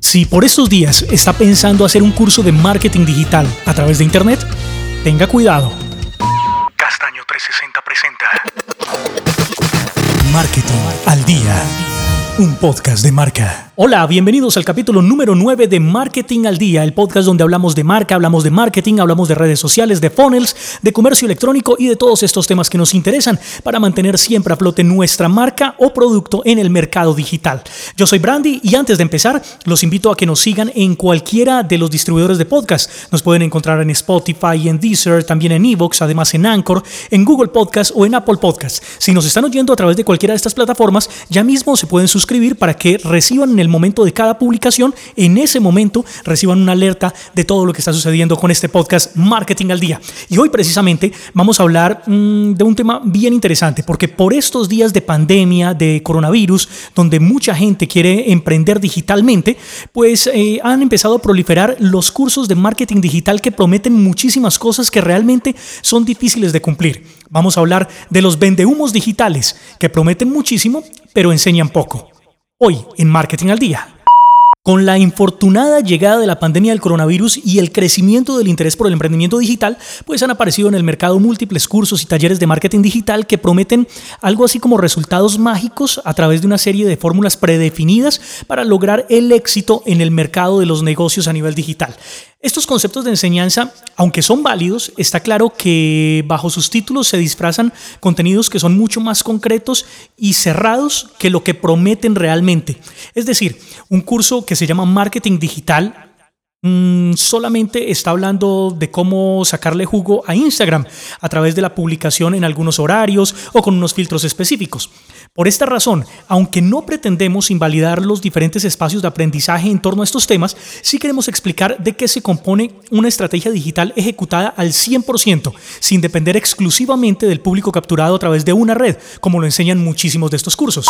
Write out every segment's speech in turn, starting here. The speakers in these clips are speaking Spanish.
Si por estos días está pensando hacer un curso de marketing digital a través de Internet, tenga cuidado. Castaño 360 presenta Marketing al día. Un podcast de marca. Hola, bienvenidos al capítulo número 9 de Marketing al Día, el podcast donde hablamos de marca, hablamos de marketing, hablamos de redes sociales, de funnels, de comercio electrónico y de todos estos temas que nos interesan para mantener siempre a flote nuestra marca o producto en el mercado digital. Yo soy Brandy y antes de empezar, los invito a que nos sigan en cualquiera de los distribuidores de podcast. Nos pueden encontrar en Spotify, en Deezer, también en Evox, además en Anchor, en Google Podcast o en Apple Podcast. Si nos están oyendo a través de cualquiera de estas plataformas, ya mismo se pueden suscribir para que reciban en el momento de cada publicación, en ese momento reciban una alerta de todo lo que está sucediendo con este podcast Marketing al Día. Y hoy precisamente vamos a hablar mmm, de un tema bien interesante, porque por estos días de pandemia, de coronavirus, donde mucha gente quiere emprender digitalmente, pues eh, han empezado a proliferar los cursos de marketing digital que prometen muchísimas cosas que realmente son difíciles de cumplir. Vamos a hablar de los vendehumos digitales, que prometen muchísimo, pero enseñan poco. Hoy en Marketing al Día. Con la infortunada llegada de la pandemia del coronavirus y el crecimiento del interés por el emprendimiento digital, pues han aparecido en el mercado múltiples cursos y talleres de marketing digital que prometen algo así como resultados mágicos a través de una serie de fórmulas predefinidas para lograr el éxito en el mercado de los negocios a nivel digital. Estos conceptos de enseñanza, aunque son válidos, está claro que bajo sus títulos se disfrazan contenidos que son mucho más concretos y cerrados que lo que prometen realmente. Es decir, un curso que se llama Marketing Digital Mm, solamente está hablando de cómo sacarle jugo a Instagram a través de la publicación en algunos horarios o con unos filtros específicos. Por esta razón, aunque no pretendemos invalidar los diferentes espacios de aprendizaje en torno a estos temas, sí queremos explicar de qué se compone una estrategia digital ejecutada al 100%, sin depender exclusivamente del público capturado a través de una red, como lo enseñan muchísimos de estos cursos.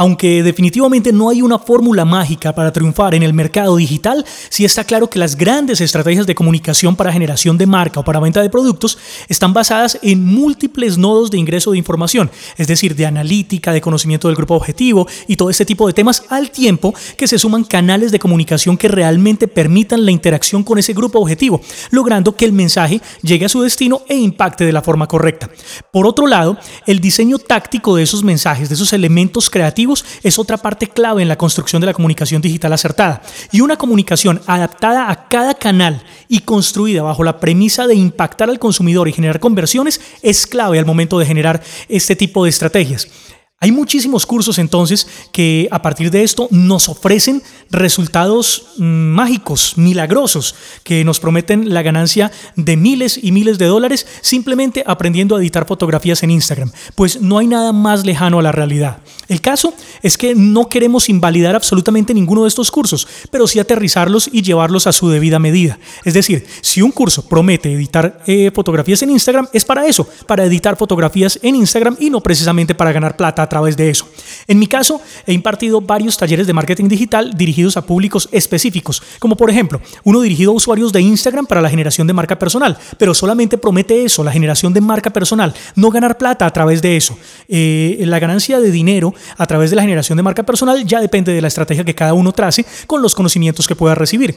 Aunque definitivamente no hay una fórmula mágica para triunfar en el mercado digital, sí está claro que las grandes estrategias de comunicación para generación de marca o para venta de productos están basadas en múltiples nodos de ingreso de información, es decir, de analítica, de conocimiento del grupo objetivo y todo este tipo de temas al tiempo que se suman canales de comunicación que realmente permitan la interacción con ese grupo objetivo, logrando que el mensaje llegue a su destino e impacte de la forma correcta. Por otro lado, el diseño táctico de esos mensajes, de esos elementos creativos, es otra parte clave en la construcción de la comunicación digital acertada. Y una comunicación adaptada a cada canal y construida bajo la premisa de impactar al consumidor y generar conversiones es clave al momento de generar este tipo de estrategias. Hay muchísimos cursos entonces que a partir de esto nos ofrecen resultados mm, mágicos, milagrosos, que nos prometen la ganancia de miles y miles de dólares simplemente aprendiendo a editar fotografías en Instagram. Pues no hay nada más lejano a la realidad. El caso es que no queremos invalidar absolutamente ninguno de estos cursos, pero sí aterrizarlos y llevarlos a su debida medida. Es decir, si un curso promete editar eh, fotografías en Instagram, es para eso, para editar fotografías en Instagram y no precisamente para ganar plata a través de eso. En mi caso, he impartido varios talleres de marketing digital dirigidos a públicos específicos, como por ejemplo, uno dirigido a usuarios de Instagram para la generación de marca personal, pero solamente promete eso, la generación de marca personal, no ganar plata a través de eso. Eh, la ganancia de dinero a través de la generación de marca personal ya depende de la estrategia que cada uno trace con los conocimientos que pueda recibir.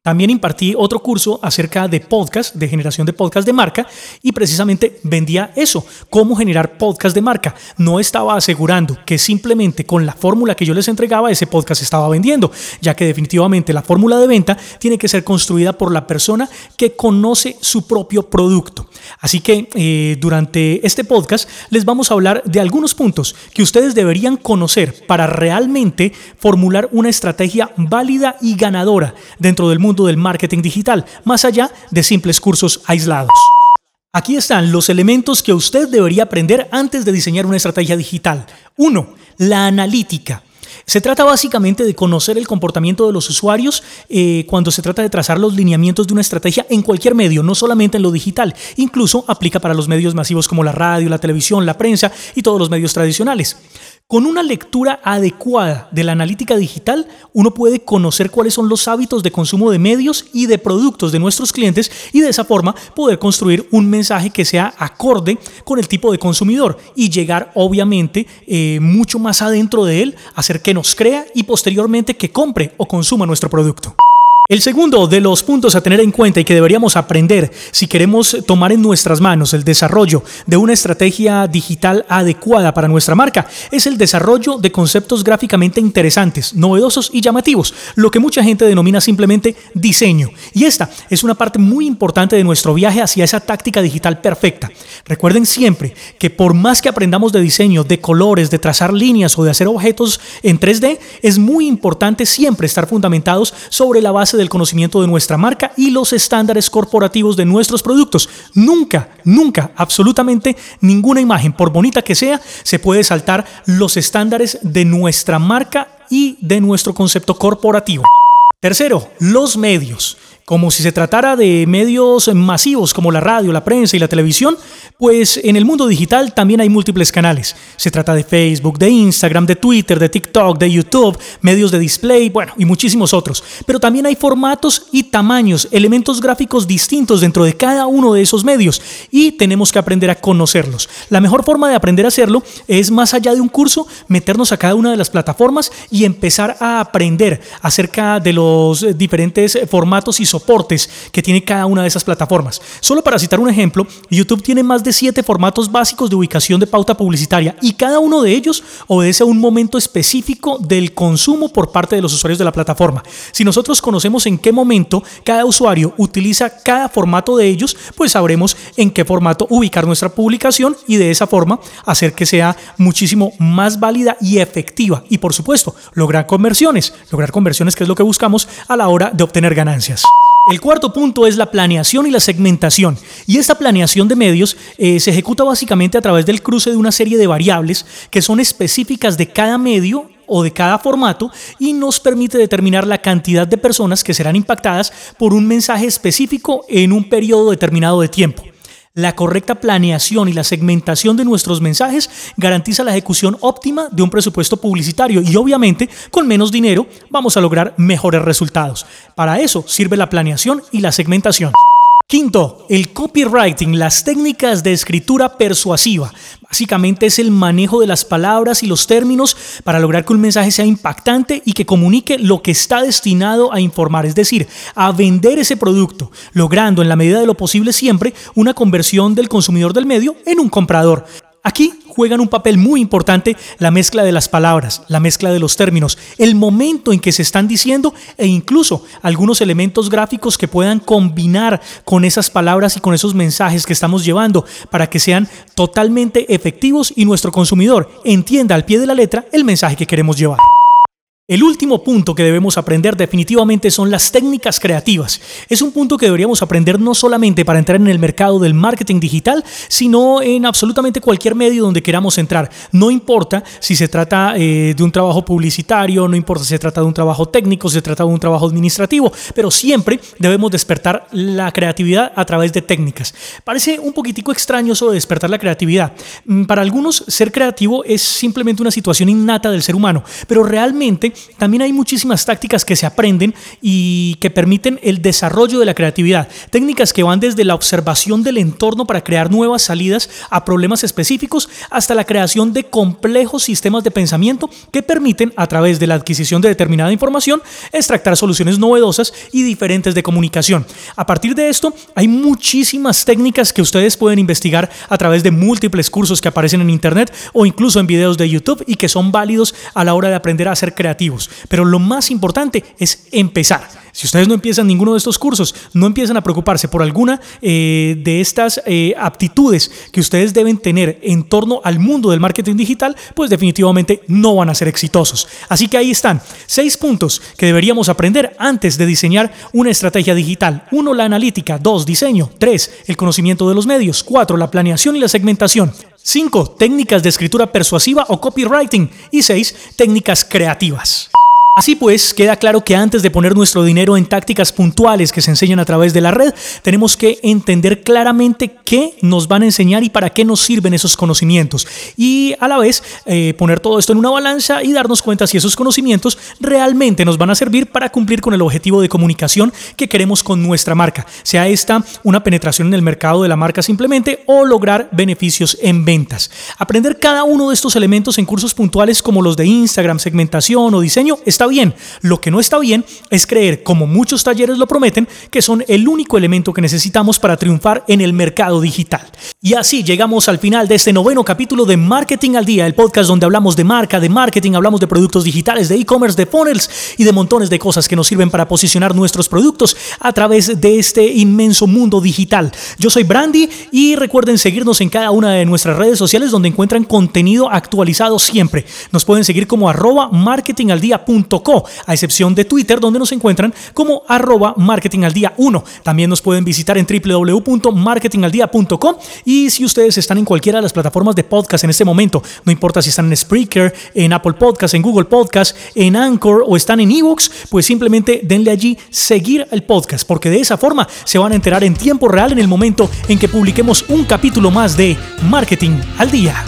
También impartí otro curso acerca de podcast, de generación de podcast de marca, y precisamente vendía eso, cómo generar podcast de marca. No estaba asegurando que simplemente con la fórmula que yo les entregaba ese podcast estaba vendiendo, ya que definitivamente la fórmula de venta tiene que ser construida por la persona que conoce su propio producto. Así que eh, durante este podcast les vamos a hablar de algunos puntos que ustedes deberían conocer para realmente formular una estrategia válida y ganadora dentro del mundo del marketing digital, más allá de simples cursos aislados. Aquí están los elementos que usted debería aprender antes de diseñar una estrategia digital. 1. La analítica. Se trata básicamente de conocer el comportamiento de los usuarios eh, cuando se trata de trazar los lineamientos de una estrategia en cualquier medio, no solamente en lo digital. Incluso aplica para los medios masivos como la radio, la televisión, la prensa y todos los medios tradicionales. Con una lectura adecuada de la analítica digital, uno puede conocer cuáles son los hábitos de consumo de medios y de productos de nuestros clientes y de esa forma poder construir un mensaje que sea acorde con el tipo de consumidor y llegar obviamente eh, mucho más adentro de él, hacer que nos crea y posteriormente que compre o consuma nuestro producto. El segundo de los puntos a tener en cuenta y que deberíamos aprender si queremos tomar en nuestras manos el desarrollo de una estrategia digital adecuada para nuestra marca es el desarrollo de conceptos gráficamente interesantes, novedosos y llamativos, lo que mucha gente denomina simplemente diseño. Y esta es una parte muy importante de nuestro viaje hacia esa táctica digital perfecta. Recuerden siempre que por más que aprendamos de diseño, de colores, de trazar líneas o de hacer objetos en 3D, es muy importante siempre estar fundamentados sobre la base del conocimiento de nuestra marca y los estándares corporativos de nuestros productos. Nunca, nunca, absolutamente ninguna imagen, por bonita que sea, se puede saltar los estándares de nuestra marca y de nuestro concepto corporativo. Tercero, los medios como si se tratara de medios masivos como la radio, la prensa y la televisión, pues en el mundo digital también hay múltiples canales. Se trata de Facebook, de Instagram, de Twitter, de TikTok, de YouTube, medios de display, bueno, y muchísimos otros. Pero también hay formatos y tamaños, elementos gráficos distintos dentro de cada uno de esos medios y tenemos que aprender a conocerlos. La mejor forma de aprender a hacerlo es más allá de un curso, meternos a cada una de las plataformas y empezar a aprender acerca de los diferentes formatos y soportes que tiene cada una de esas plataformas. Solo para citar un ejemplo, YouTube tiene más de siete formatos básicos de ubicación de pauta publicitaria y cada uno de ellos obedece a un momento específico del consumo por parte de los usuarios de la plataforma. Si nosotros conocemos en qué momento cada usuario utiliza cada formato de ellos, pues sabremos en qué formato ubicar nuestra publicación y de esa forma hacer que sea muchísimo más válida y efectiva. Y por supuesto, lograr conversiones, lograr conversiones que es lo que buscamos a la hora de obtener ganancias. El cuarto punto es la planeación y la segmentación. Y esta planeación de medios eh, se ejecuta básicamente a través del cruce de una serie de variables que son específicas de cada medio o de cada formato y nos permite determinar la cantidad de personas que serán impactadas por un mensaje específico en un periodo determinado de tiempo. La correcta planeación y la segmentación de nuestros mensajes garantiza la ejecución óptima de un presupuesto publicitario y obviamente con menos dinero vamos a lograr mejores resultados. Para eso sirve la planeación y la segmentación. Quinto, el copywriting, las técnicas de escritura persuasiva. Básicamente es el manejo de las palabras y los términos para lograr que un mensaje sea impactante y que comunique lo que está destinado a informar, es decir, a vender ese producto, logrando en la medida de lo posible siempre una conversión del consumidor del medio en un comprador. Aquí juegan un papel muy importante la mezcla de las palabras, la mezcla de los términos, el momento en que se están diciendo e incluso algunos elementos gráficos que puedan combinar con esas palabras y con esos mensajes que estamos llevando para que sean totalmente efectivos y nuestro consumidor entienda al pie de la letra el mensaje que queremos llevar. El último punto que debemos aprender definitivamente son las técnicas creativas. Es un punto que deberíamos aprender no solamente para entrar en el mercado del marketing digital, sino en absolutamente cualquier medio donde queramos entrar. No importa si se trata eh, de un trabajo publicitario, no importa si se trata de un trabajo técnico, si se trata de un trabajo administrativo, pero siempre debemos despertar la creatividad a través de técnicas. Parece un poquitico extraño eso de despertar la creatividad. Mm, para algunos, ser creativo es simplemente una situación innata del ser humano, pero realmente también hay muchísimas tácticas que se aprenden y que permiten el desarrollo de la creatividad. Técnicas que van desde la observación del entorno para crear nuevas salidas a problemas específicos hasta la creación de complejos sistemas de pensamiento que permiten, a través de la adquisición de determinada información, extractar soluciones novedosas y diferentes de comunicación. A partir de esto, hay muchísimas técnicas que ustedes pueden investigar a través de múltiples cursos que aparecen en Internet o incluso en videos de YouTube y que son válidos a la hora de aprender a ser pero lo más importante es empezar. Si ustedes no empiezan ninguno de estos cursos, no empiezan a preocuparse por alguna eh, de estas eh, aptitudes que ustedes deben tener en torno al mundo del marketing digital, pues definitivamente no van a ser exitosos. Así que ahí están, seis puntos que deberíamos aprender antes de diseñar una estrategia digital. Uno, la analítica. Dos, diseño. Tres, el conocimiento de los medios. Cuatro, la planeación y la segmentación. 5. Técnicas de escritura persuasiva o copywriting. Y 6. Técnicas creativas. Así pues, queda claro que antes de poner nuestro dinero en tácticas puntuales que se enseñan a través de la red, tenemos que entender claramente qué nos van a enseñar y para qué nos sirven esos conocimientos. Y a la vez eh, poner todo esto en una balanza y darnos cuenta si esos conocimientos realmente nos van a servir para cumplir con el objetivo de comunicación que queremos con nuestra marca. Sea esta una penetración en el mercado de la marca simplemente o lograr beneficios en ventas. Aprender cada uno de estos elementos en cursos puntuales como los de Instagram, segmentación o diseño está bien. Lo que no está bien es creer, como muchos talleres lo prometen, que son el único elemento que necesitamos para triunfar en el mercado digital. Y así llegamos al final de este noveno capítulo de Marketing al Día, el podcast donde hablamos de marca, de marketing, hablamos de productos digitales, de e-commerce, de funnels y de montones de cosas que nos sirven para posicionar nuestros productos a través de este inmenso mundo digital. Yo soy Brandy y recuerden seguirnos en cada una de nuestras redes sociales donde encuentran contenido actualizado siempre. Nos pueden seguir como arroba a excepción de Twitter, donde nos encuentran como arroba marketingaldia 1. También nos pueden visitar en www.marketingaldia.com y si ustedes están en cualquiera de las plataformas de podcast en este momento, no importa si están en Spreaker, en Apple Podcast, en Google Podcast, en Anchor o están en Evox, pues simplemente denle allí seguir el podcast, porque de esa forma se van a enterar en tiempo real en el momento en que publiquemos un capítulo más de Marketing al Día.